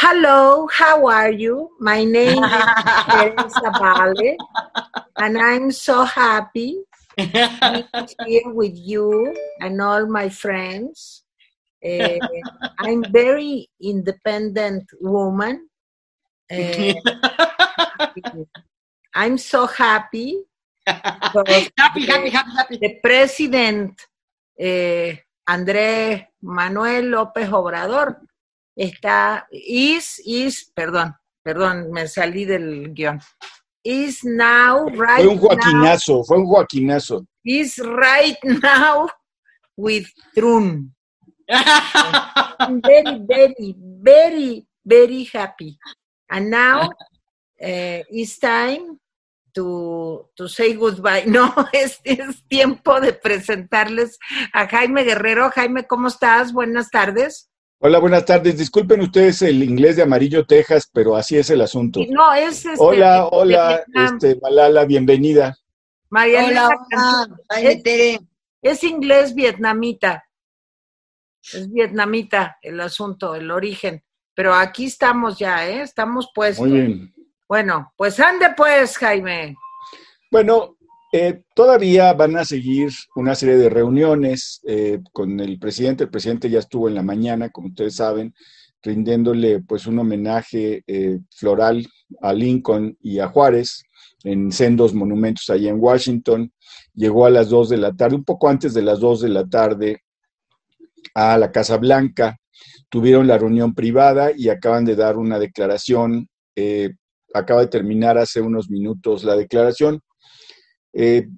Hello, how are you? My name is Teresa Vale, and I'm so happy to be here with you and all my friends. Uh, I'm very independent woman. Uh, I'm so happy. happy, happy, happy, happy. The president, uh, André Manuel López Obrador, está, is, is, perdón, perdón, me salí del guion. Is now, right Fue un joaquinazo, fue un joaquinazo. is right now with. I'm very, very, very, very happy. And now uh, it's time to, to say goodbye. No, es, es tiempo de presentarles a Jaime Guerrero. Jaime, ¿cómo estás? Buenas tardes. Hola, buenas tardes. Disculpen ustedes el inglés de Amarillo, Texas, pero así es el asunto. No, es este, Hola, de hola, este, Malala, bienvenida. María Hola, hola. Es, es inglés vietnamita. Es vietnamita el asunto, el origen. Pero aquí estamos ya, ¿eh? Estamos puestos. Muy bien. Bueno, pues ande pues, Jaime. Bueno, eh, todavía van a seguir una serie de reuniones eh, con el presidente. El presidente ya estuvo en la mañana, como ustedes saben, rindiéndole pues un homenaje eh, floral a Lincoln y a Juárez en sendos monumentos allí en Washington. Llegó a las 2 de la tarde, un poco antes de las 2 de la tarde, a la Casa Blanca. Tuvieron la reunión privada y acaban de dar una declaración. eh, acaba de terminar hace unos minutos la declaración. Eh,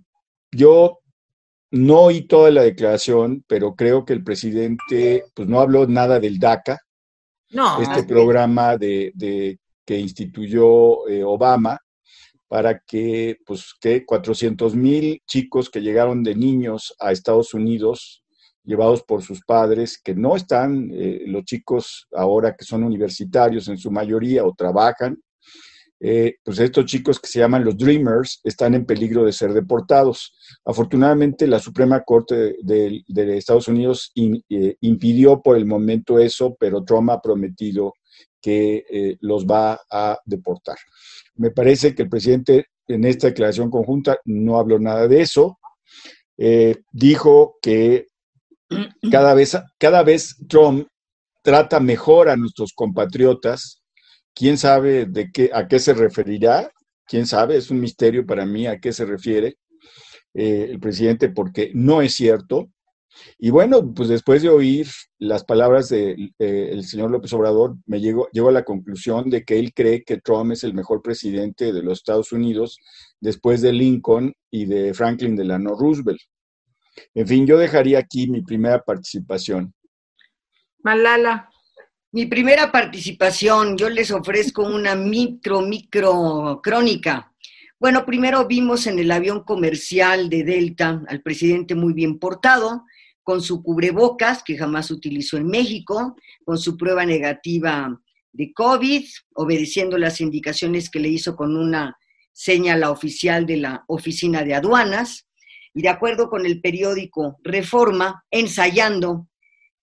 yo no oí toda la declaración, pero creo que el presidente pues, no habló nada del DACA, No, este programa de, de- que instituyó eh, Obama para que, pues, que 400 mil chicos que llegaron de niños a Estados Unidos, llevados por sus padres, que no están, eh, los chicos ahora que son universitarios en su mayoría o trabajan, eh, pues estos chicos que se llaman los Dreamers están en peligro de ser deportados. Afortunadamente, la Suprema Corte de, Estados Unidos eh, impidió por el momento eso, pero Trump ha prometido que eh, los va a deportar. Me parece que el presidente en esta declaración conjunta no habló nada de eso. Dijo que cada vez, cada vez Trump trata mejor a nuestros compatriotas. ¿Quién sabe de qué, a qué se referirá? ¿Quién sabe? Es un misterio para mí a qué se refiere eh, el presidente porque no es cierto. Y bueno, pues después de oír las palabras del de, señor López Obrador, me llego, llego a la conclusión de que él cree que Trump es el mejor presidente de los Estados Unidos después de Lincoln y de Franklin Delano Roosevelt. En fin, yo dejaría aquí mi primera participación. Malala. Mi primera participación, yo les ofrezco una micro, micro crónica. Bueno, primero vimos en el avión comercial de Delta al presidente muy bien portado, con su cubrebocas, que jamás utilizó en México, con su prueba negativa de COVID, obedeciendo las indicaciones que le hizo con una seña la oficial de la Oficina de Aduanas, y de acuerdo con el periódico Reforma, ensayando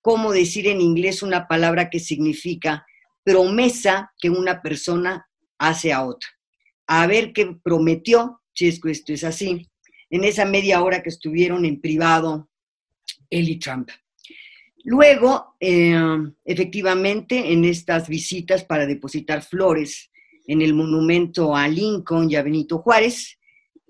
cómo decir en inglés una palabra que significa promesa que una persona hace a otra. A ver qué prometió, si esto es así, en esa media hora que estuvieron en privado él y Trump. Luego, eh, efectivamente, en estas visitas para depositar flores en el monumento a Lincoln y a Benito Juárez,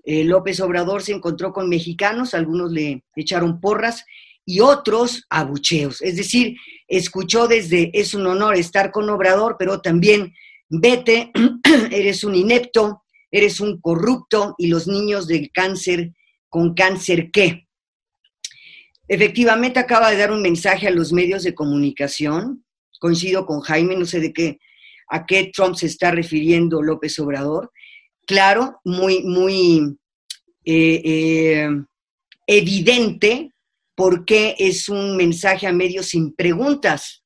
eh, López Obrador se encontró con mexicanos, algunos le echaron porras y otros abucheos. Es decir, escuchó desde es un honor estar con Obrador, pero también vete, eres un inepto, eres un corrupto y los niños del cáncer, con cáncer qué. Efectivamente acaba de dar un mensaje a los medios de comunicación, coincido con Jaime, no sé de qué, a qué Trump se está refiriendo López Obrador. Claro, muy, muy eh, eh, evidente porque es un mensaje a medios sin preguntas.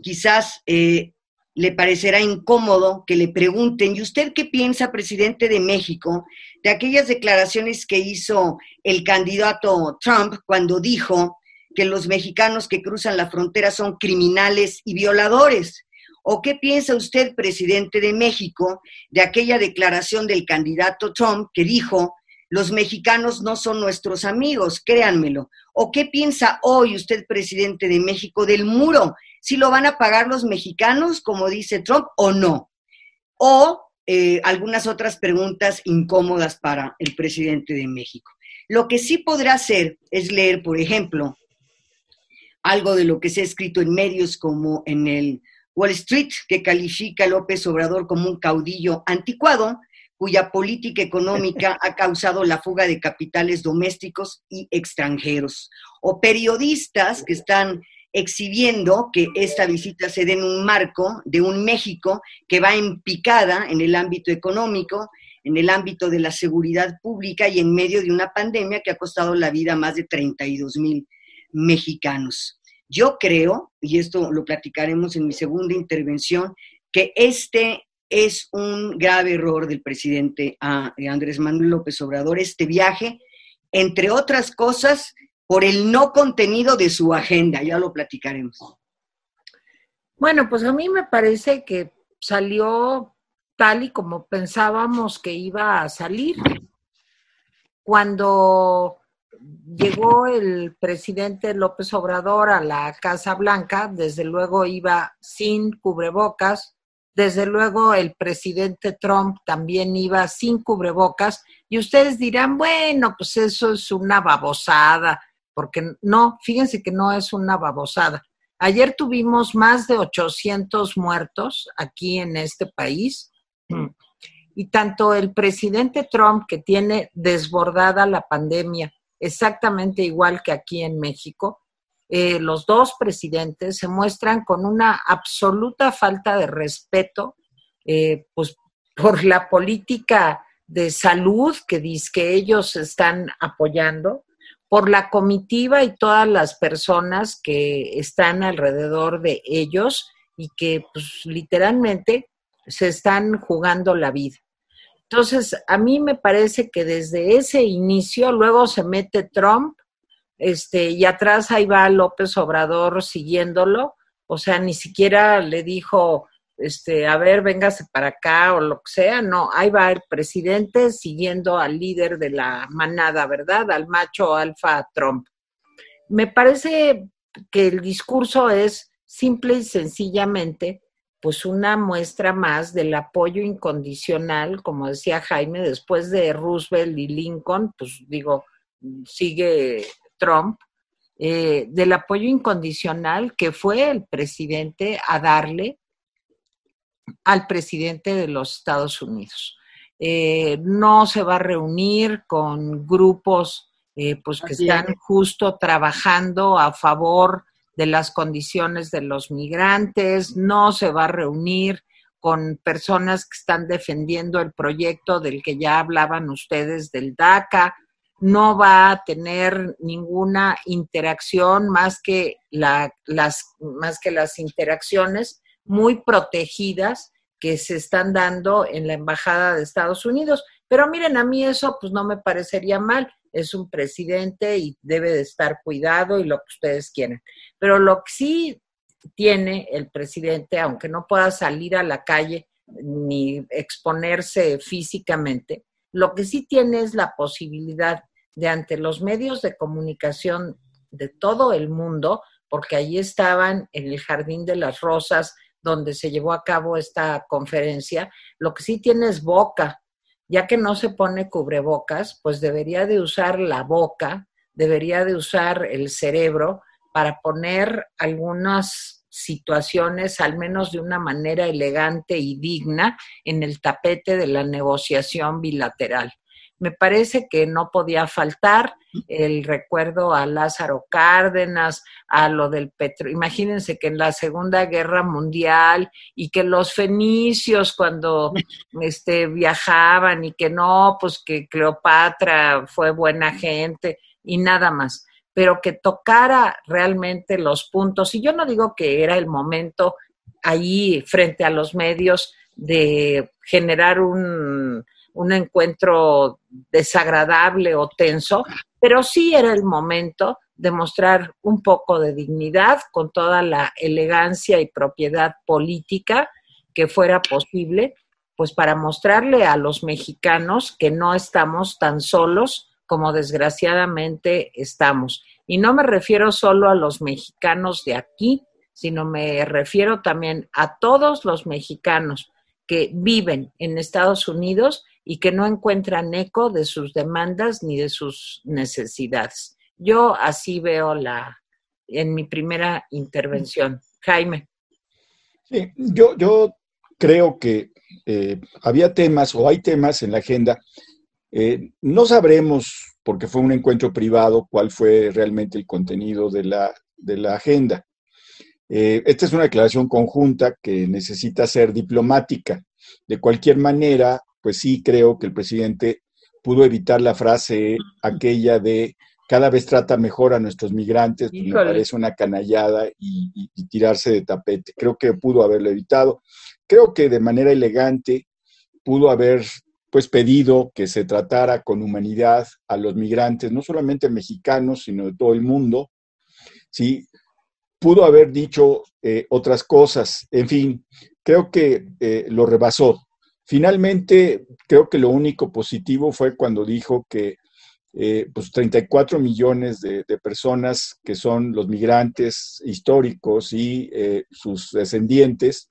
Quizás eh, le parecerá incómodo que le pregunten, ¿y usted qué piensa, presidente de México, de aquellas declaraciones que hizo el candidato Trump cuando dijo que los mexicanos que cruzan la frontera son criminales y violadores? ¿O qué piensa usted, presidente de México, de aquella declaración del candidato Trump que dijo, los mexicanos no son nuestros amigos, créanmelo? ¿O qué piensa hoy usted, presidente de México, del muro? ¿Si lo van a pagar los mexicanos, como dice Trump, o no? O eh, algunas otras preguntas incómodas para el presidente de México. Lo que sí podrá hacer es leer, por ejemplo, algo de lo que se ha escrito en medios como en el Wall Street, que califica a López Obrador como un caudillo anticuado, cuya política económica ha causado la fuga de capitales domésticos y extranjeros, o periodistas que están exhibiendo que esta visita se dé en un marco de un México que va en picada en el ámbito económico, en el ámbito de la seguridad pública y en medio de una pandemia que ha costado la vida a más de 32 mil mexicanos. Yo creo, y esto lo platicaremos en mi segunda intervención, que este es un grave error del presidente ah, Andrés Manuel López Obrador, este viaje, entre otras cosas, por el no contenido de su agenda. Ya lo platicaremos. Bueno, pues a mí me parece que salió tal y como pensábamos que iba a salir. Cuando llegó el presidente López Obrador a la Casa Blanca, desde luego iba sin cubrebocas, desde luego el presidente Trump también iba sin cubrebocas, y ustedes dirán, bueno, pues eso es una babosada, porque no, fíjense que no es una babosada. Ayer tuvimos más de 800 muertos aquí en este país. Y tanto el presidente Trump, que tiene desbordada la pandemia, exactamente igual que aquí en México. Eh, los dos presidentes se muestran con una absoluta falta de respeto eh, pues, por la política de salud que dice que ellos están apoyando, por la comitiva y todas las personas que están alrededor de ellos y que pues, literalmente se están jugando la vida. Entonces, a mí me parece que desde ese inicio, luego se mete Trump, este, y atrás ahí va López Obrador siguiéndolo, o sea, ni siquiera le dijo, este, a ver, véngase para acá o lo que sea, no, ahí va el presidente siguiendo al líder de la manada, ¿verdad? Al macho alfa Trump. Me parece que el discurso es simple y sencillamente pues una muestra más del apoyo incondicional, como decía Jaime, después de Roosevelt y Lincoln, pues digo, sigue Trump, eh, del apoyo incondicional que fue el presidente a darle al presidente de los Estados Unidos. Eh, no se va a reunir con grupos eh, pues que están justo trabajando a favor de las condiciones de los migrantes, no se va a reunir con personas que están defendiendo el proyecto del que ya hablaban ustedes del DACA, no va a tener ninguna interacción más que, las, más que las interacciones muy protegidas que se están dando en la Embajada de Estados Unidos. Pero miren, a mí eso pues no me parecería mal es un presidente y debe de estar cuidado y lo que ustedes quieren. Pero lo que sí tiene el presidente, aunque no pueda salir a la calle ni exponerse físicamente, lo que sí tiene es la posibilidad de ante los medios de comunicación de todo el mundo, porque allí estaban en el Jardín de las Rosas, donde se llevó a cabo esta conferencia, lo que sí tiene es boca, ya que no se pone cubrebocas, pues debería de usar la boca, debería de usar el cerebro para poner algunas situaciones, al menos de una manera elegante y digna, en el tapete de la negociación bilateral me parece que no podía faltar el recuerdo a Lázaro Cárdenas, a lo del petro. Imagínense que en la Segunda Guerra Mundial y que los fenicios cuando este, viajaban y que no, pues que Cleopatra fue buena gente y nada más, pero que tocara realmente los puntos. Y yo no digo que era el momento ahí frente a los medios de generar un un encuentro desagradable o tenso, pero sí era el momento demostrar un poco de dignidad con toda la elegancia y propiedad política que fuera posible, pues para mostrarle a los mexicanos que no estamos tan solos como desgraciadamente estamos. Y no me refiero solo a los mexicanos de aquí, sino me refiero también a todos los mexicanos que viven en Estados Unidos y que no encuentran eco de sus demandas ni de sus necesidades. Yo así veo la en mi primera intervención. Jaime. Sí, yo, yo creo que eh, había temas o hay temas en la agenda. Eh, no sabremos, porque fue un encuentro privado, cuál fue realmente el contenido de la, de la agenda. Eh, esta es una declaración conjunta que necesita ser diplomática. De cualquier manera, pues sí creo que el presidente pudo evitar la frase aquella de cada vez trata mejor a nuestros migrantes, pues me parece una canallada y, tirarse de tapete. Creo que pudo haberlo evitado. Creo que de manera elegante pudo haber pues pedido que se tratara con humanidad a los migrantes, no solamente mexicanos, sino de todo el mundo. Sí, pudo haber dicho eh, otras cosas. En fin, creo que eh, lo rebasó. Finalmente, creo que lo único positivo fue cuando dijo que eh, pues 34 millones de, personas que son los migrantes históricos y eh, sus descendientes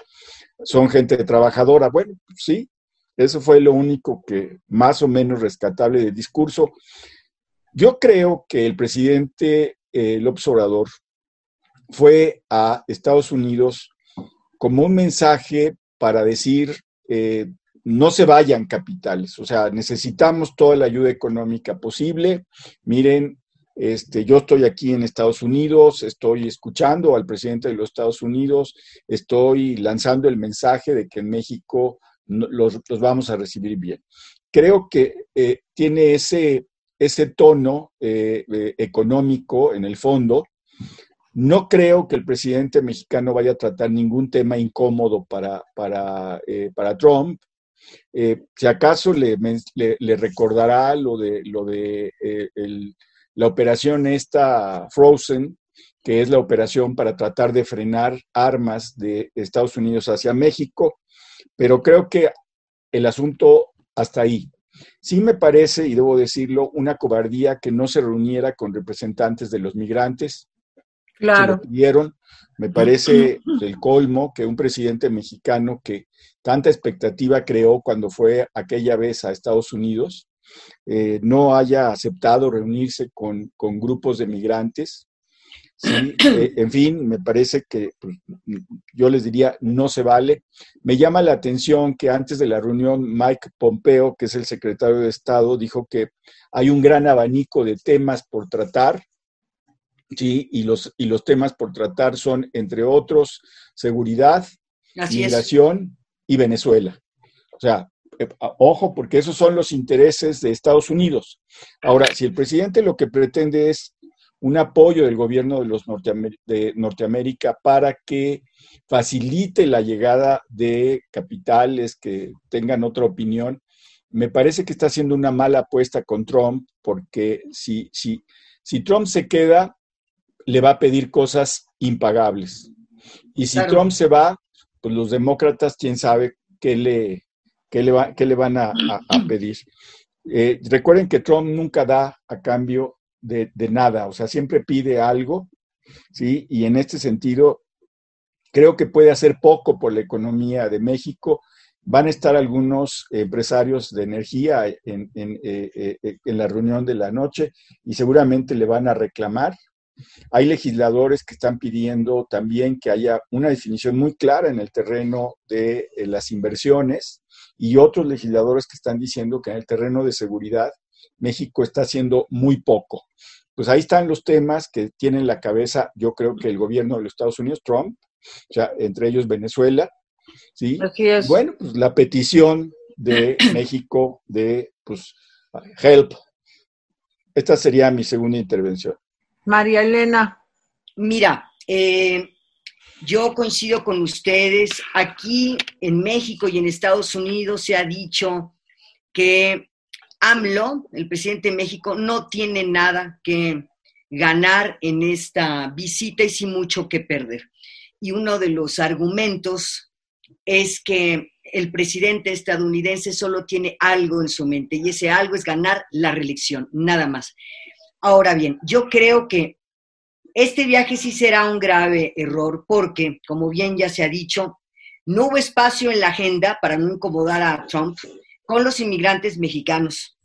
son gente trabajadora. Bueno, sí, eso fue lo único que más o menos rescatable del discurso. Yo creo que el presidente eh, López Obrador fue a Estados Unidos como un mensaje para decir, eh, no se vayan capitales, o sea, necesitamos toda la ayuda económica posible. Miren, este, yo estoy aquí en Estados Unidos, estoy escuchando al presidente de los Estados Unidos, estoy lanzando el mensaje de que en México los, vamos a recibir bien. Creo que eh, tiene ese, ese tono eh, eh, económico en el fondo. No creo que el presidente mexicano vaya a tratar ningún tema incómodo para, para, para Trump. Si acaso le, recordará lo de, lo de la operación esta Frozen, que es la operación para tratar de frenar armas de Estados Unidos hacia México, pero creo que el asunto hasta ahí. Sí me parece, y debo decirlo, una cobardía que no se reuniera con representantes de los migrantes. Claro. vieron, me parece el colmo que un presidente mexicano que tanta expectativa creó cuando fue aquella vez a Estados Unidos, eh, no haya aceptado reunirse con, grupos de migrantes. Eh, en fin, me parece que pues, yo les diría, no se vale. Me llama la atención que antes de la reunión Mike Pompeo, que es el secretario de Estado, dijo que hay un gran abanico de temas por tratar. Sí, y los, y los temas por tratar son, entre otros, seguridad, migración, y Venezuela. O sea, eh, ojo, porque esos son los intereses de Estados Unidos. Ahora, si el presidente lo que pretende es un apoyo del gobierno de, los de Norteamérica para que facilite la llegada de capitales que tengan otra opinión, me parece que está haciendo una mala apuesta con Trump, porque si, si, si Trump se queda, le va a pedir cosas impagables. Y si Trump se va, pues los demócratas, quién sabe qué le, le, va, le van a, pedir. Eh, recuerden que Trump nunca da a cambio de, nada, o sea, siempre pide algo, ¿sí? Y en este sentido, creo que puede hacer poco por la economía de México. Van a estar algunos empresarios de energía en, en eh, eh, la reunión de la noche y seguramente le van a reclamar hay legisladores que están pidiendo también que haya una definición muy clara en el terreno de eh, las inversiones y otros legisladores que están diciendo que en el terreno de seguridad México está haciendo muy poco. Pues ahí están los temas que tienen la cabeza, yo creo que el gobierno de los Estados Unidos, Trump, entre ellos Venezuela, ¿sí? Bueno, pues la petición de México de, pues, help. Esta sería mi segunda intervención. María Elena. Mira, eh, yo coincido con ustedes. Aquí en México y en Estados Unidos se ha dicho que AMLO, el presidente de México, no tiene nada que ganar en esta visita y sin mucho que perder. Y uno de los argumentos es que el presidente estadounidense solo tiene algo en su mente y ese algo es ganar la reelección, nada más. Ahora bien, yo creo que este viaje sí será un grave error porque, como bien ya se ha dicho, no hubo espacio en la agenda para no incomodar a Trump con los inmigrantes mexicanos,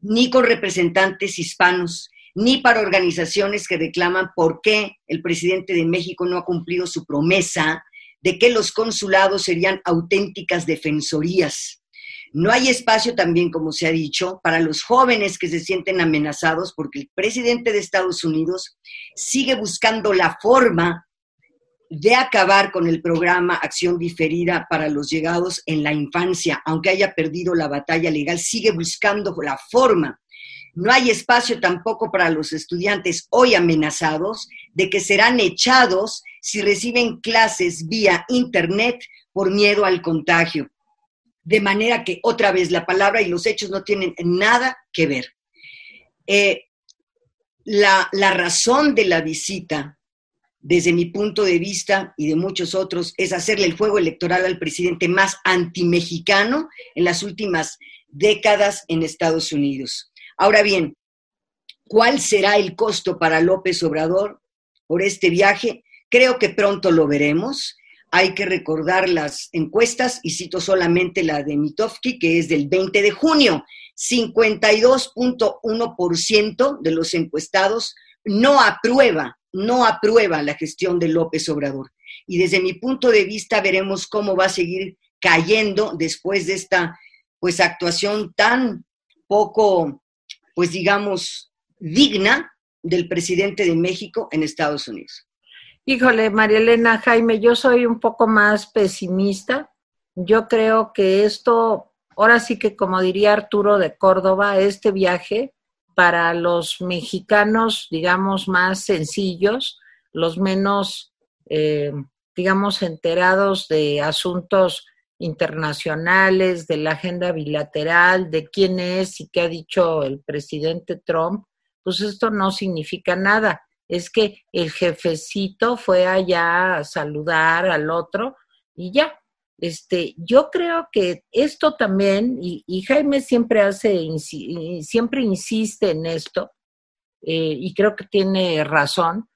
ni con representantes hispanos, ni para organizaciones que reclaman por qué el presidente de México no ha cumplido su promesa de que los consulados serían auténticas defensorías. No hay espacio también, como se ha dicho, para los jóvenes que se sienten amenazados porque el presidente de Estados Unidos sigue buscando la forma de acabar con el programa Acción Diferida para los llegados en la infancia, aunque haya perdido la batalla legal, sigue buscando la forma. No hay espacio tampoco para los estudiantes hoy amenazados de que serán echados si reciben clases vía Internet por miedo al contagio. De manera que otra vez la palabra y los hechos no tienen nada que ver. Eh, la, la razón de la visita desde mi punto de vista y de muchos otros, es hacerle el fuego electoral al presidente más antimexicano en las últimas décadas en Estados Unidos. Ahora bien, ¿cuál será el costo para López Obrador por este viaje? Creo que pronto lo veremos. Hay que recordar las encuestas y cito solamente la de Mitofsky, que es del 20 de junio. 52.1% de los encuestados no aprueba no aprueba la gestión de López Obrador. Y desde mi punto de vista veremos cómo va a seguir cayendo después de esta pues actuación tan poco, pues digamos, digna del presidente de México en Estados Unidos. Híjole, María Elena Jaime, yo soy un poco más pesimista. Yo creo que esto, ahora sí que como diría Arturo de Córdoba, este viaje para los mexicanos, digamos, más sencillos, los menos, eh, digamos, enterados de asuntos internacionales, de la agenda bilateral, de quién es y qué ha dicho el presidente Trump, pues esto no significa nada. Es que el jefecito fue allá a saludar al otro y ya, este, yo creo que esto también, y, Jaime siempre hace, siempre insiste en esto, eh, y creo que tiene razón,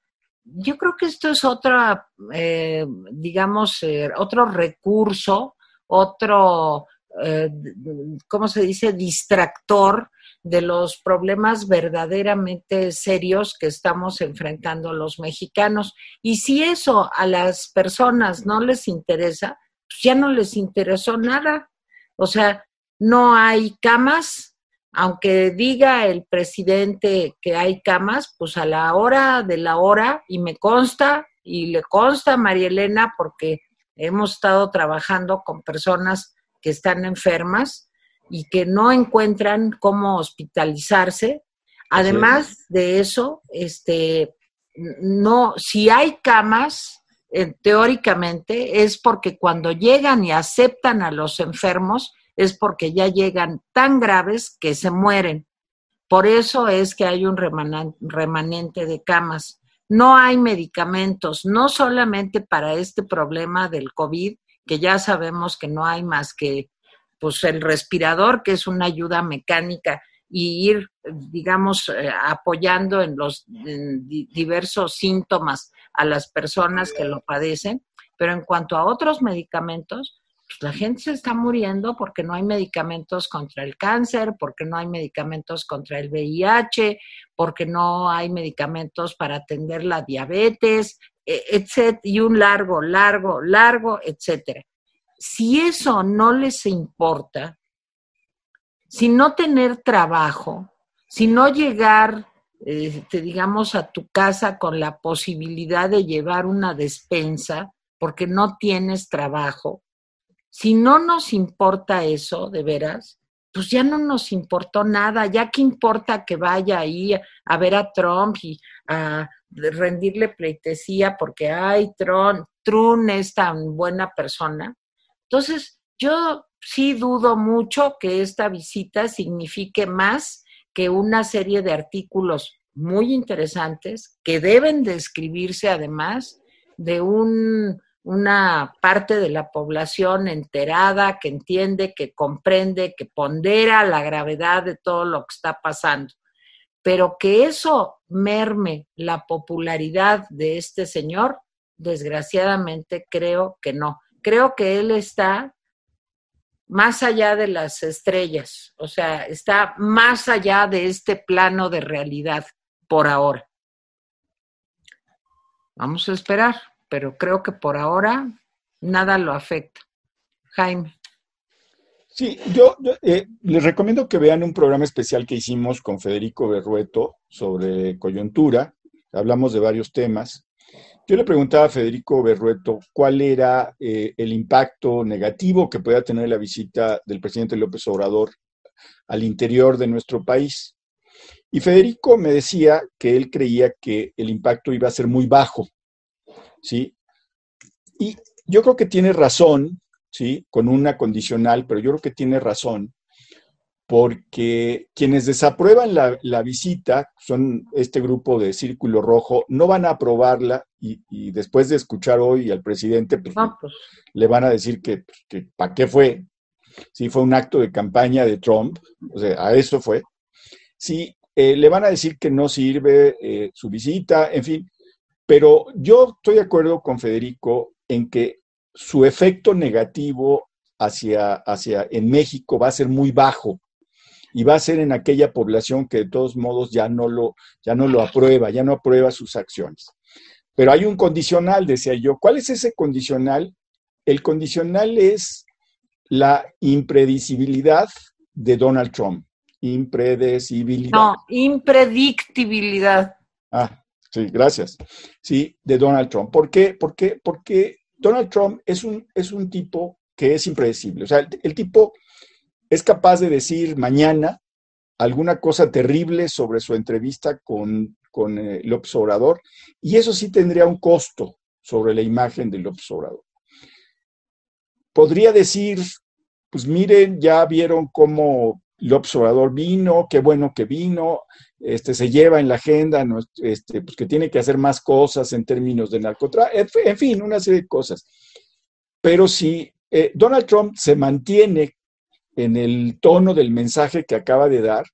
yo creo que esto es otra, eh, digamos, eh, otro recurso, otro, ¿cómo se dice?, distractor de los problemas verdaderamente serios que estamos enfrentando los mexicanos. Y si eso a las personas no les interesa, pues, ya no les interesó nada. O sea, no hay camas, aunque diga el presidente que hay camas, pues a la hora de la hora, y me consta, y le consta a María Elena, porque hemos estado trabajando con personas que están enfermas y que no encuentran cómo hospitalizarse. Además de eso, este, no, si hay camas, teóricamente es porque cuando llegan y aceptan a los enfermos es porque ya llegan tan graves que se mueren. Por eso es que hay un remanente de camas. No hay medicamentos, no solamente para este problema del COVID, que ya sabemos que no hay más que pues el respirador, que es una ayuda mecánica, y ir, digamos, eh, apoyando en los diversos síntomas a las personas que lo padecen, pero en cuanto a otros medicamentos, pues la gente se está muriendo porque no hay medicamentos contra el cáncer, porque no hay medicamentos contra el VIH, porque no hay medicamentos para atender la diabetes, e, etc. y un largo, largo, largo, etcétera. Si eso no les importa, si no tener trabajo, si no llegar este, digamos, a tu casa con la posibilidad de llevar una despensa porque no tienes trabajo, si no nos importa eso, de veras, pues ya no nos importó nada, ya que importa que vaya ahí a ver a Trump y a rendirle pleitesía porque, ay, Trump, Trump es tan buena persona. Entonces, yo sí dudo mucho que esta visita signifique más que una serie de artículos muy interesantes que deben describirse además de un, una parte de la población enterada, que entiende, que comprende, que pondera la gravedad de todo lo que está pasando. Pero que eso merme la popularidad de este señor, desgraciadamente creo que no. Creo que él está más allá de las estrellas, o sea, está más allá de este plano de realidad por ahora. Vamos a esperar, pero creo que por ahora nada lo afecta. Jaime. Sí, yo, eh, les recomiendo que vean un programa especial que hicimos con Federico Berrueto sobre coyuntura. Hablamos de varios temas. Yo le preguntaba a Federico Berrueto cuál era eh, el impacto negativo que pueda tener la visita del presidente López Obrador al interior de nuestro país. Y Federico me decía que él creía que el impacto iba a ser muy bajo, ¿sí? Y yo creo que tiene razón, ¿sí? Con una condicional, pero yo creo que tiene razón, porque quienes desaprueban la, visita, son este grupo de Círculo Rojo, no van a aprobarla y, después de escuchar hoy al presidente, pues, pues. le van a decir que, pues, que ¿para qué fue? Sí, fue un acto de campaña de Trump, o sea, a eso fue. Sí, eh, le van a decir que no sirve eh, su visita, en fin. Pero yo estoy de acuerdo con Federico en que su efecto negativo hacia, hacia en México va a ser muy bajo y va a ser en aquella población que de todos modos ya no lo, ya no lo aprueba, ya no aprueba sus acciones. Pero hay un condicional, decía yo. ¿Cuál es ese condicional? El condicional es la impredecibilidad de Donald Trump impredecibilidad. No, impredictibilidad. Ah, sí, gracias. Sí, de Donald Trump. ¿Por qué? Porque, porque Donald Trump es un, es un tipo que es impredecible. O sea, el, tipo es capaz de decir mañana alguna cosa terrible sobre su entrevista con, con eh, López y eso sí tendría un costo sobre la imagen de López Obrador. Podría decir, pues miren, ya vieron cómo López Obrador vino, qué bueno que vino, este, se lleva en la agenda, este, pues que tiene que hacer más cosas en términos de narcotráfico, en fin, una serie de cosas. Pero si eh, Donald Trump se mantiene en el tono del mensaje que acaba de dar,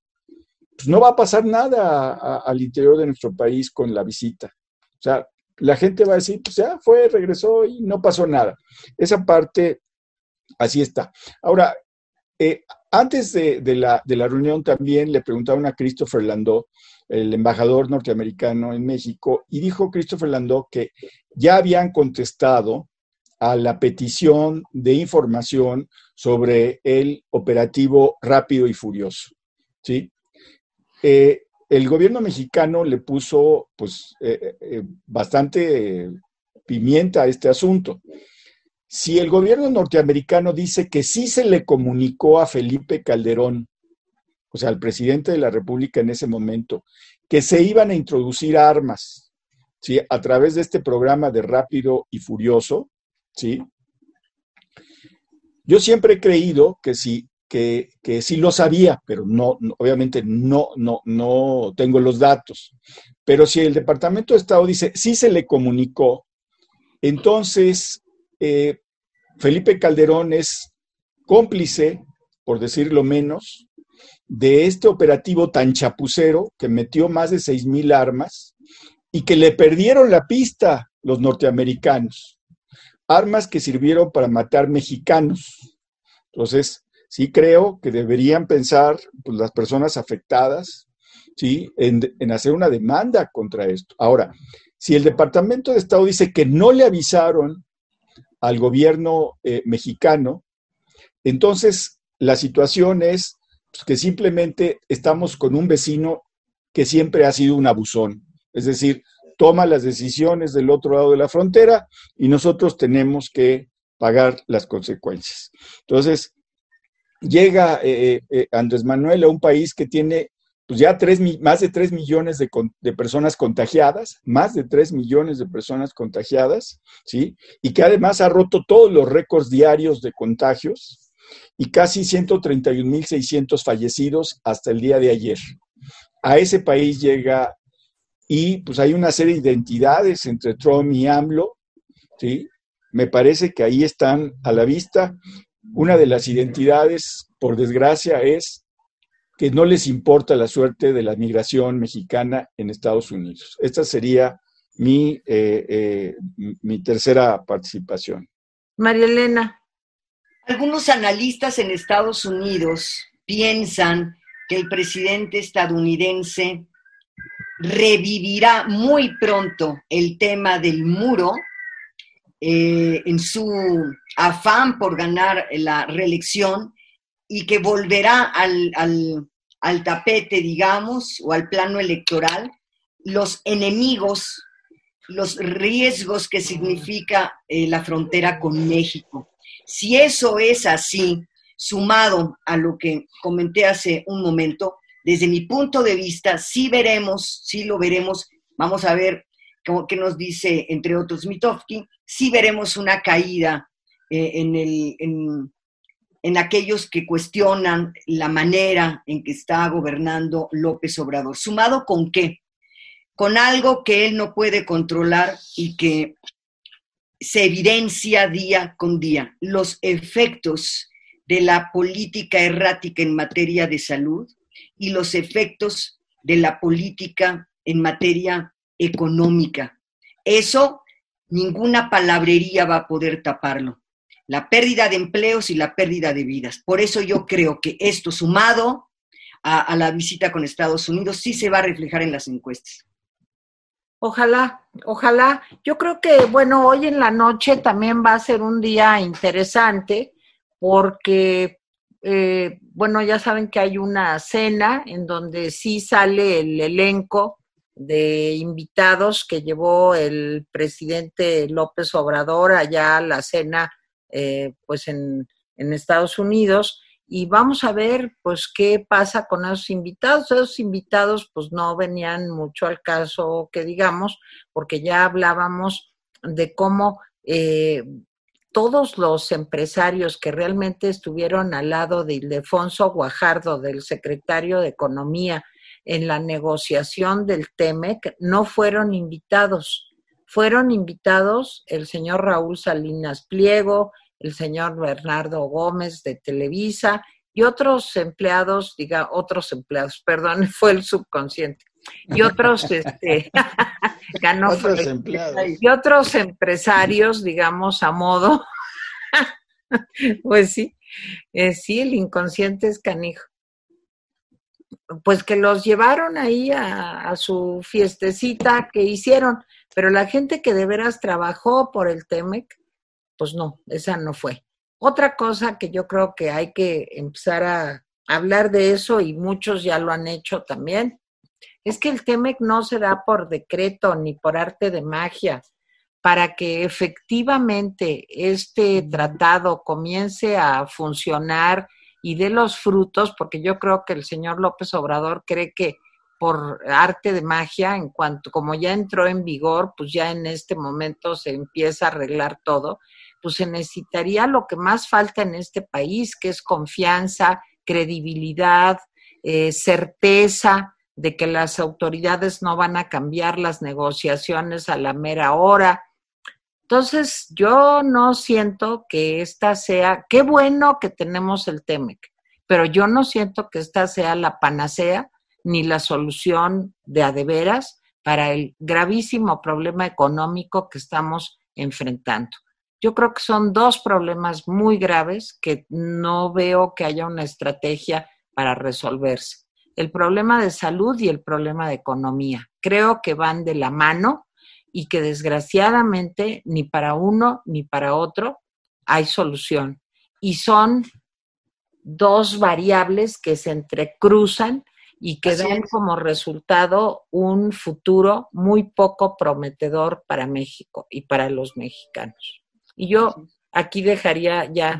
pues no va a pasar nada al interior de nuestro país con la visita. O sea, la gente va a decir, pues ya fue, regresó y no pasó nada. Esa parte, así está. Ahora, eh, antes de, la, reunión también le preguntaron a Christopher Landau, el embajador norteamericano en México, y dijo Christopher Landau que ya habían contestado a la petición de información sobre el operativo rápido y furioso. ¿sí? Eh, el gobierno mexicano le puso pues, eh, eh, bastante pimienta a este asunto. Si el gobierno norteamericano dice que sí se le comunicó a Felipe Calderón, o sea, al presidente de la República en ese momento, que se iban a introducir armas, ¿sí? A través de este programa de Rápido y Furioso, ¿sí? Yo siempre he creído que sí, que, que sí lo sabía, pero no, obviamente no, no, no tengo los datos. Pero si el Departamento de Estado dice sí se le comunicó, entonces eh, Felipe Calderón es cómplice, por decirlo menos, de este operativo tan chapucero que metió más de seis mil armas y que le perdieron la pista los norteamericanos. Armas que sirvieron para matar mexicanos. Entonces, sí creo que deberían pensar pues, las personas afectadas ¿sí? en, hacer una demanda contra esto. Ahora, si el Departamento de Estado dice que no le avisaron al gobierno eh, mexicano, entonces la situación es pues, que simplemente estamos con un vecino que siempre ha sido un abusón, es decir, toma las decisiones del otro lado de la frontera y nosotros tenemos que pagar las consecuencias. Entonces, llega eh, eh, Andrés Manuel a un país que tiene pues ya tres, más de 3 millones de, de, personas contagiadas, más de 3 millones de personas contagiadas, ¿sí? Y que además ha roto todos los récords diarios de contagios y casi 131.600 fallecidos hasta el día de ayer. A ese país llega y pues hay una serie de identidades entre Trump y AMLO, ¿sí? Me parece que ahí están a la vista. Una de las identidades, por desgracia, es que no les importa la suerte de la migración mexicana en Estados Unidos. Esta sería mi, eh, eh, mi tercera participación. María Elena. Algunos analistas en Estados Unidos piensan que el presidente estadounidense revivirá muy pronto el tema del muro eh, en su afán por ganar la reelección y que volverá al, al, tapete, digamos, o al plano electoral, los enemigos, los riesgos que significa eh, la frontera con México. Si eso es así, sumado a lo que comenté hace un momento, desde mi punto de vista, sí veremos, sí lo veremos, vamos a ver qué nos dice, entre otros, Mitofsky, sí veremos una caída eh, en, en, en aquellos que cuestionan la manera en que está gobernando López Obrador. ¿Sumado con qué? Con algo que él no puede controlar y que se evidencia día con día, los efectos de la política errática en materia de salud, y los efectos de la política en materia económica. Eso ninguna palabrería va a poder taparlo. La pérdida de empleos y la pérdida de vidas. Por eso yo creo que esto sumado a, la visita con Estados Unidos sí se va a reflejar en las encuestas. Ojalá, ojalá. Yo creo que, bueno, hoy en la noche también va a ser un día interesante porque eh, bueno, ya saben que hay una cena en donde sí sale el elenco de invitados que llevó el presidente López Obrador allá a la cena, eh, pues en, en Estados Unidos. Y vamos a ver, pues, qué pasa con esos invitados. Esos invitados, pues, no venían mucho al caso, que digamos, porque ya hablábamos de cómo eh, todos los empresarios que realmente estuvieron al lado de Ildefonso Guajardo, del secretario de Economía, en la negociación del TEMEC, no fueron invitados. Fueron invitados el señor Raúl Salinas Pliego, el señor Bernardo Gómez de Televisa y otros empleados, diga, otros empleados, perdón, fue el subconsciente. Y otros, este, ganó otros y otros empresarios, digamos, a modo, pues sí, eh, sí, el inconsciente es canijo. Pues que los llevaron ahí a, a, su fiestecita que hicieron, pero la gente que de veras trabajó por el TEMEC, pues no, esa no fue. Otra cosa que yo creo que hay que empezar a hablar de eso y muchos ya lo han hecho también, es que el TEMEC no se da por decreto ni por arte de magia. Para que efectivamente este tratado comience a funcionar y dé los frutos, porque yo creo que el señor López Obrador cree que por arte de magia, en cuanto como ya entró en vigor, pues ya en este momento se empieza a arreglar todo, pues se necesitaría lo que más falta en este país, que es confianza, credibilidad, eh, certeza de que las autoridades no van a cambiar las negociaciones a la mera hora. Entonces, yo no siento que esta sea, qué bueno que tenemos el TEMEC, pero yo no siento que esta sea la panacea ni la solución de adeveras para el gravísimo problema económico que estamos enfrentando. Yo creo que son dos problemas muy graves que no veo que haya una estrategia para resolverse el problema de salud y el problema de economía. Creo que van de la mano y que desgraciadamente ni para uno ni para otro hay solución. Y son dos variables que se entrecruzan y que dan como resultado un futuro muy poco prometedor para México y para los mexicanos. Y yo aquí dejaría ya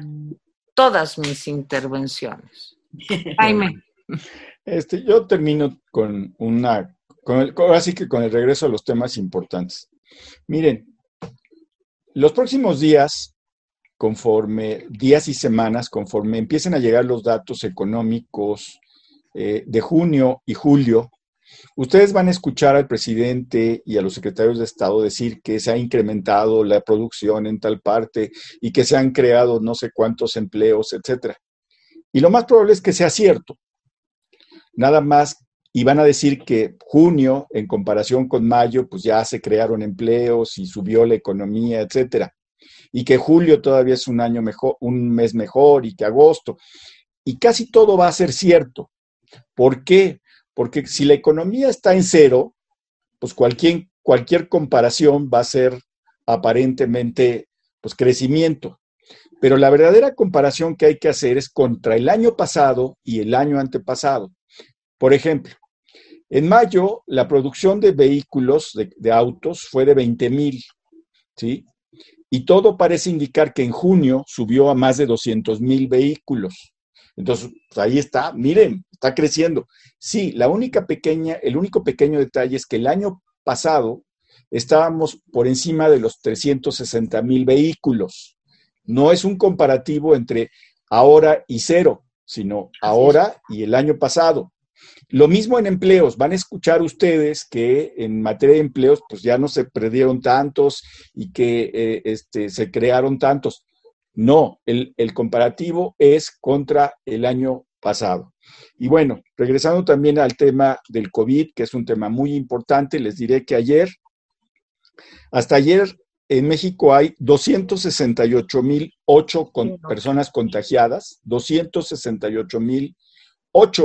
todas mis intervenciones. Jaime. Este, yo termino con una, con el, así que con el regreso a los temas importantes. Miren, los próximos días, conforme días y semanas, conforme empiecen a llegar los datos económicos eh, de junio y julio, Ustedes van a escuchar al presidente y a los secretarios de Estado decir que se ha incrementado la producción en tal parte y que se han creado no sé cuántos empleos, etcétera. Y lo más probable es que sea cierto. Nada más, y van a decir que junio, en comparación con mayo, pues ya se crearon empleos y subió la economía, etcétera. Y que julio todavía es un año mejor, un mes mejor, y que agosto. Y casi todo va a ser cierto. ¿Por qué? Porque si la economía está en cero, pues cualquier, cualquier comparación va a ser aparentemente pues crecimiento. Pero la verdadera comparación que hay que hacer es contra el año pasado y el año antepasado. Por ejemplo, en mayo la producción de vehículos, de, autos, fue de 20 mil, ¿sí? Y todo parece indicar que en junio subió a más de 200 mil vehículos. Entonces, pues, ahí está, miren, está creciendo. Sí, la única pequeña, el único pequeño detalle es que el año pasado estábamos por encima de los 360 mil vehículos. No es un comparativo entre ahora y cero, sino ahora y el año pasado. Lo mismo en empleos. Van a escuchar ustedes que en materia de empleos, pues ya no se perdieron tantos y que eh, este, se crearon tantos. No, el, el comparativo es contra el año pasado. Y bueno, regresando también al tema del COVID, que es un tema muy importante, les diré que ayer, hasta ayer en México hay 268.008 con personas contagiadas, 268.008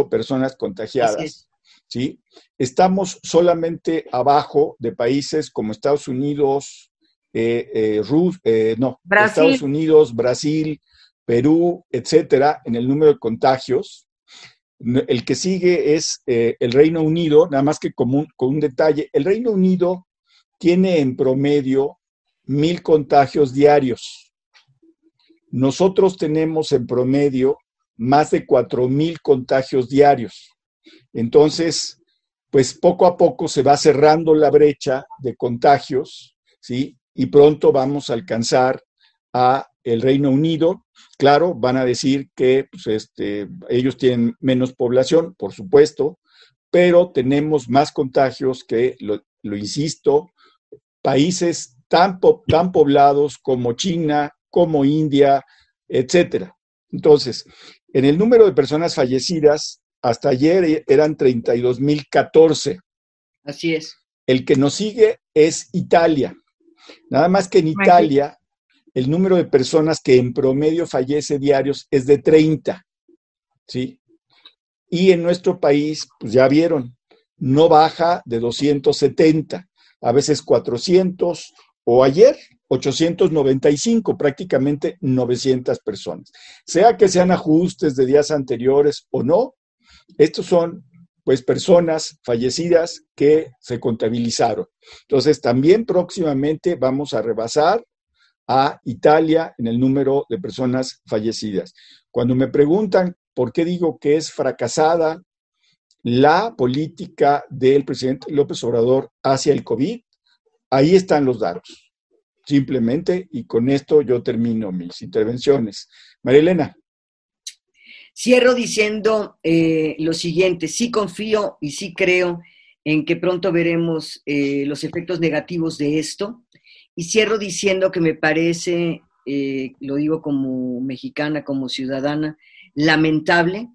personas contagiadas. ¿sí? Estamos solamente abajo de países como Estados Unidos, eh, eh, eh no, Estados Unidos, Brasil, Perú, etcétera, en el número de contagios. El que sigue es el Reino Unido, nada más que con un detalle. El Reino Unido tiene en promedio mil contagios diarios. Nosotros tenemos en promedio más de cuatro mil contagios diarios. Entonces, pues poco a poco se va cerrando la brecha de contagios, ¿sí? Y pronto vamos a alcanzar a el Reino Unido. Claro, van a decir que pues, este, ellos tienen menos población, por supuesto, pero tenemos más contagios que, lo, lo insisto, países tan, tan poblados como China, como India, etcétera. Entonces, en el número de personas fallecidas, hasta ayer e, eran 32.014. Así es. El que nos sigue es Italia. Nada más que en Italia, el número de personas que en promedio fallece diarios es de 30. ¿Sí? Y en nuestro país, pues ya vieron, no baja de 270, a veces 400 o ayer 895, prácticamente 900 personas. Sea que sean ajustes de días anteriores o no, estos son pues personas fallecidas que se contabilizaron. Entonces, también próximamente vamos a rebasar a Italia en el número de personas fallecidas. Cuando me preguntan por qué digo que es fracasada la política del presidente López Obrador hacia el COVID, Ahí están los datos, simplemente, y con esto yo termino mis intervenciones. María Elena. Cierro diciendo eh, lo siguiente, sí confío y sí creo en que pronto veremos eh, los efectos negativos de esto. Y cierro diciendo que me parece, eh, lo digo como mexicana, como ciudadana, lamentable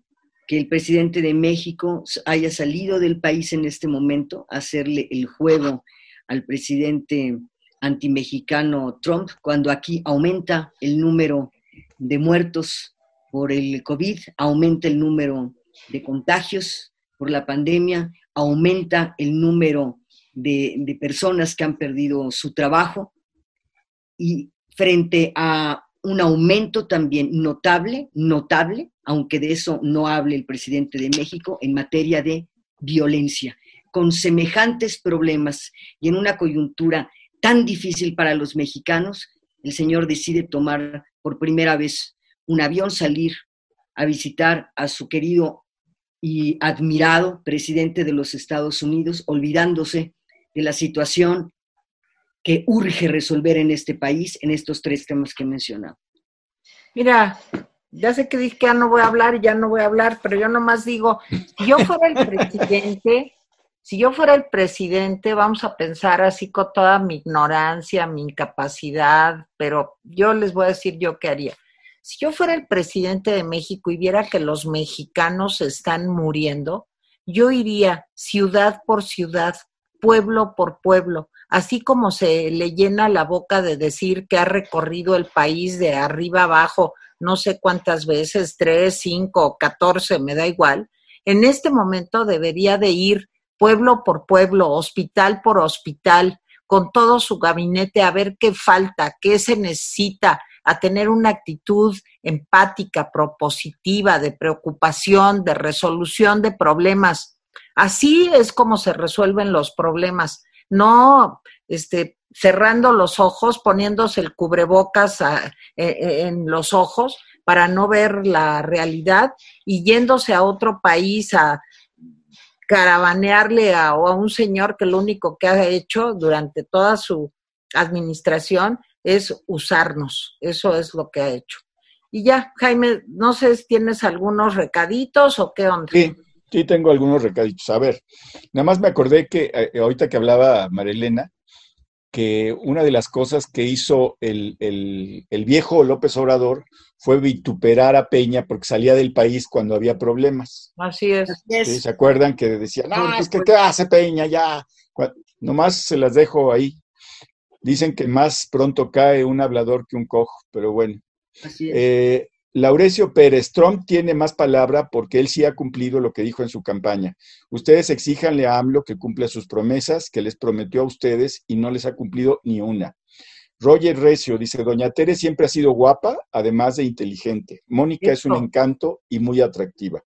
que el presidente de México haya salido del país en este momento a hacerle el juego al presidente antimexicano Trump, cuando aquí aumenta el número de muertos por el COVID, aumenta el número de contagios por la pandemia, aumenta el número de, personas que han perdido su trabajo y frente a un aumento también notable, notable, aunque de eso no hable el presidente de México, en materia de violencia. Con semejantes problemas y en una coyuntura tan difícil para los mexicanos, el señor decide tomar por primera vez un avión, salir a visitar a su querido y admirado presidente de los Estados Unidos, olvidándose de la situación que urge resolver en este país en estos tres temas que he mencionado. Mira, ya sé que dije ya no voy a hablar, ya no voy a hablar, pero yo nomás digo, si yo fuera el presidente, Si yo fuera el presidente, vamos a pensar así con toda mi ignorancia, mi incapacidad, pero yo les voy a decir yo qué haría. Si yo fuera el presidente de México y viera que los mexicanos están muriendo, yo iría ciudad por ciudad, pueblo por pueblo, así como se le llena la boca de decir que ha recorrido el país de arriba abajo no sé cuántas veces, tres, cinco, catorce, me da igual, en este momento debería de ir pueblo por pueblo, hospital por hospital, con todo su gabinete a ver qué falta, qué se necesita, a tener una actitud empática, propositiva, de preocupación, de resolución de problemas. Así es como se resuelven los problemas, no este, cerrando los ojos, poniéndose el cubrebocas e, e, en los ojos para no ver la realidad y yéndose a otro país a caravanearle a, a un señor que lo único que ha hecho durante toda su administración es usarnos. Eso es lo que ha hecho. Y ya, Jaime, no sé si tienes algunos recaditos o qué onda. Sí, sí tengo algunos recaditos. A ver, nada más me acordé que eh, ahorita que hablaba Marilena, que una de las cosas que hizo el, viejo López Obrador fue vituperar a Peña porque salía del país cuando había problemas. Así es. ¿Se acuerdan que decían, no, es que ¿qué hace Peña ya? Nomás se las dejo ahí. Dicen que más pronto cae un hablador que un cojo, pero bueno. Así es. Eh, Laurecio Pérez, Trump tiene más palabra porque él sí ha cumplido lo que dijo en su campaña. Ustedes exíjanle a AMLO que cumpla sus promesas que les prometió a ustedes y no les ha cumplido ni una. Roger Recio dice, Doña Tere siempre ha sido guapa, además de inteligente. Mónica es un encanto y muy atractiva.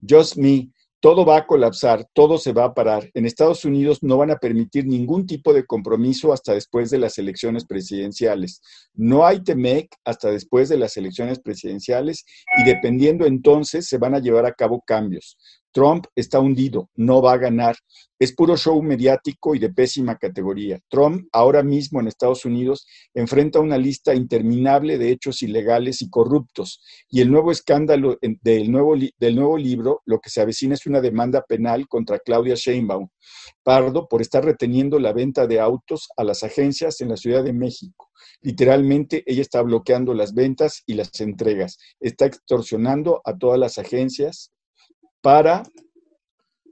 Just Me, todo va a colapsar, todo se va a parar. En Estados Unidos no van a permitir ningún tipo de compromiso hasta después de las elecciones presidenciales. No hay TEMEC hasta después de las elecciones presidenciales y dependiendo entonces se van a llevar a cabo cambios. Trump está hundido, no va a ganar. Es puro show mediático y de pésima categoría. Trump ahora mismo en Estados Unidos enfrenta una lista interminable de hechos ilegales y corruptos. Y el nuevo escándalo del nuevo, del nuevo libro, lo que se avecina es una demanda penal contra Claudia Sheinbaum, Pardo, por estar reteniendo la venta de autos a las agencias en la Ciudad de México. Literalmente, ella está bloqueando las ventas y las entregas. Está extorsionando a todas las agencias para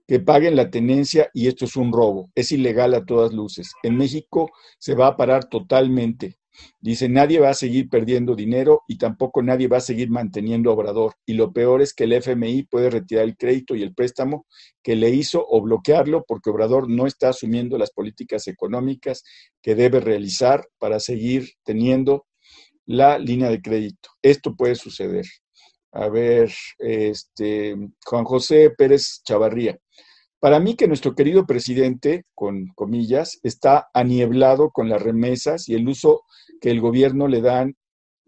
que paguen la tenencia y esto es un robo. Es ilegal a todas luces. En México se va a parar totalmente. Dice, nadie va a seguir perdiendo dinero y tampoco nadie va a seguir manteniendo Obrador. Y lo peor es que el FMI puede retirar el crédito y el préstamo que le hizo o bloquearlo porque Obrador no está asumiendo las políticas económicas que debe realizar para seguir teniendo la línea de crédito. Esto puede suceder. A ver, este, Juan José Pérez Chavarría. Para mí que nuestro querido presidente, con comillas, está anieblado con las remesas y el uso que el gobierno le dan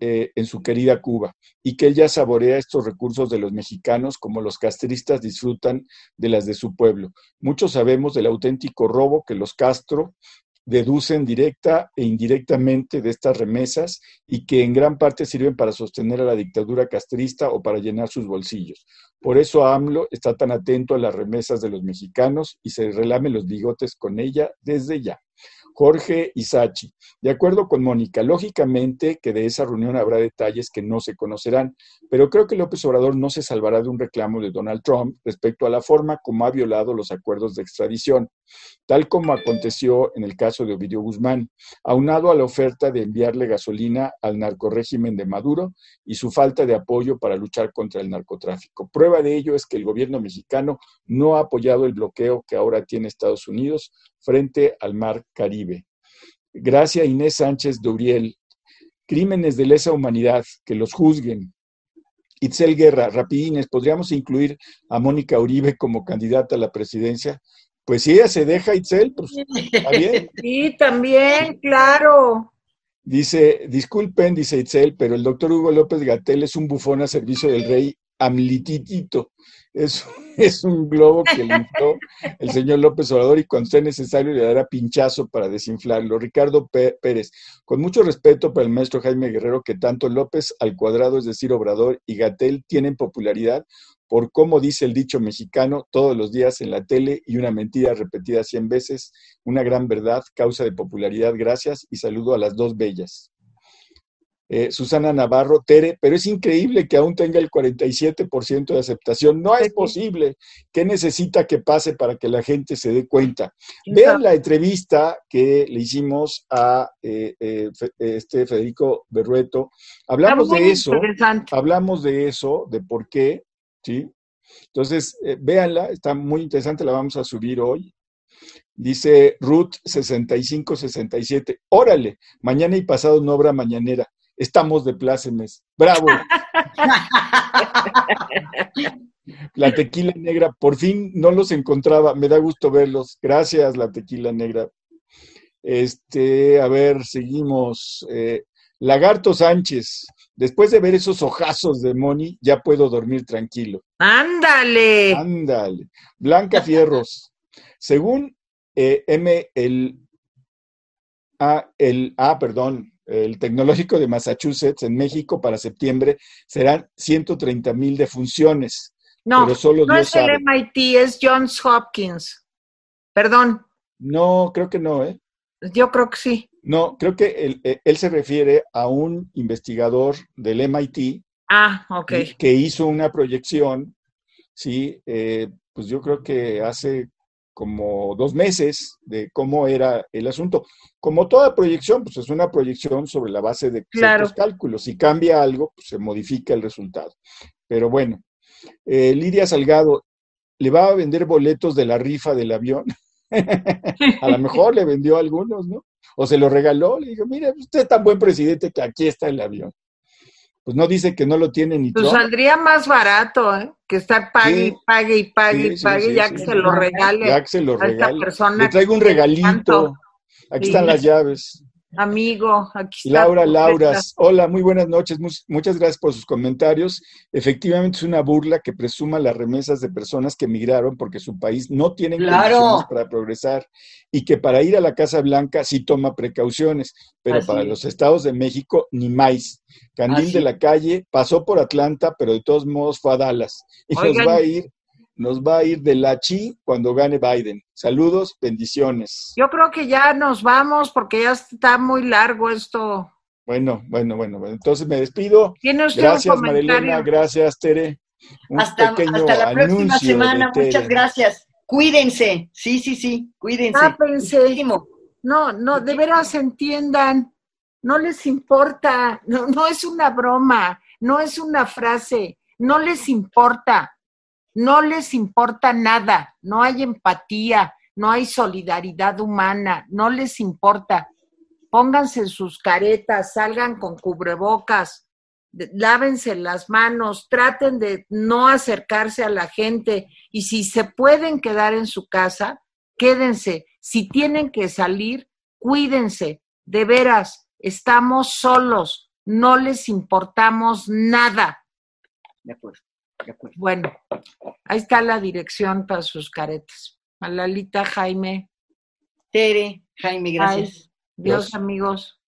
eh, en su querida Cuba y que él ya saborea estos recursos de los mexicanos como los castristas disfrutan de las de su pueblo. Muchos sabemos del auténtico robo que los Castro deducen directa e indirectamente de estas remesas y que en gran parte sirven para sostener a la dictadura castrista o para llenar sus bolsillos. Por eso AMLO está tan atento a las remesas de los mexicanos y se relame los bigotes con ella desde ya. Jorge Isachi. De acuerdo con Mónica, lógicamente que de esa reunión habrá detalles que no se conocerán, pero creo que López Obrador no se salvará de un reclamo de Donald Trump respecto a la forma como ha violado los acuerdos de extradición, tal como aconteció en el caso de Ovidio Guzmán, aunado a la oferta de enviarle gasolina al narcorégimen de Maduro y su falta de apoyo para luchar contra el narcotráfico. Prueba de ello es que el gobierno mexicano no ha apoyado el bloqueo que ahora tiene Estados Unidos frente al mar Caribe. Gracias Inés Sánchez Duriel. Crímenes de lesa humanidad, que los juzguen. Itzel Guerra, rapidines, ¿podríamos incluir a Mónica Uribe como candidata a la presidencia? Pues si ella se deja, Itzel, pues está bien. Sí, también, claro. Dice, disculpen, dice Itzel, pero el doctor Hugo López Gatel es un bufón a servicio del rey Amlititito. Es, es un globo que le el señor López Obrador y cuando sea necesario le dará pinchazo para desinflarlo. Ricardo Pérez, con mucho respeto para el maestro Jaime Guerrero, que tanto López al cuadrado, es decir, Obrador y Gatel tienen popularidad, por cómo dice el dicho mexicano todos los días en la tele y una mentira repetida cien veces, una gran verdad, causa de popularidad, gracias y saludo a las dos bellas. Eh, Susana Navarro, Tere, pero es increíble que aún tenga el 47% de aceptación. No es posible. ¿Qué necesita que pase para que la gente se dé cuenta? Vean la entrevista que le hicimos a eh, eh, este Federico Berrueto. Hablamos de eso, hablamos de eso, de por qué, ¿sí? Entonces, véanla, está muy interesante, la vamos a subir hoy. Dice Ruth 6567, órale, mañana y pasado no habrá mañanera estamos de plácemes. ¡Bravo! la tequila negra, por fin no los encontraba, me da gusto verlos. Gracias, la tequila negra. Este, a ver, seguimos. Eh, Lagarto Sánchez, después de ver esos ojazos de Moni, ya puedo dormir tranquilo. Ándale. Ándale. Blanca Fierros, según eh, M, el, ah, el, ah, perdón, el Tecnológico de Massachusetts en México para septiembre serán 130 mil defunciones. No, pero solo no es el MIT, es Johns Hopkins. Perdón. No, creo que no, ¿eh? Yo creo que sí. No, creo que él, eh, él se refiere a un investigador del MIT. Ah, ok. Que hizo una proyección, sí, eh, pues yo creo que hace como dos meses de cómo era el asunto. Como toda proyección, pues es una proyección sobre la base de ciertos cálculos. Si cambia algo, pues se modifica el resultado. Pero bueno, eh, Lidia Salgado, ¿le va a vender boletos de la rifa del avión? a lo mejor le vendió algunos, ¿no? O se lo regaló, le dijo, mire, usted es tan buen presidente que aquí está el avión pues no dice que no lo tiene ni Pues saldría más barato, ¿eh? Que estar pague, pague y pague y pague, ya que se lo regale. Ya que se lo regale. Le traigo un regalito. Aquí están las llaves. Amigo, aquí está. Laura Lauras, hola, muy buenas noches, muchas gracias por sus comentarios. Efectivamente es una burla que presuma las remesas de personas que emigraron porque su país no tiene condiciones para progresar y que para ir a la Casa Blanca sí toma precauciones, pero para los estados de México ni más. Candil de la Calle pasó por Atlanta, pero de todos modos fue a Dallas y nos va a ir nos va a ir de la chi cuando gane Biden. Saludos, bendiciones. Yo creo que ya nos vamos porque ya está muy largo esto. Bueno, bueno, bueno. Entonces me despido. gracias, Marilena. Gracias, Tere. hasta, la próxima semana. Muchas gracias. Cuídense. Sí, sí, sí. Cuídense. No, no, de veras entiendan. No les importa. No, no es una broma. No es una frase. No les importa no les importa nada, no hay empatía, no hay solidaridad humana, no les importa. Pónganse sus caretas, salgan con cubrebocas, lávense las manos, traten de no acercarse a la gente y si se pueden quedar en su casa, quédense. Si tienen que salir, cuídense. De veras, estamos solos, no les importamos nada. De acuerdo. Bueno, ahí está la dirección para sus caretas. A Lalita, Jaime. Tere, Jaime, gracias. Dios, amigos.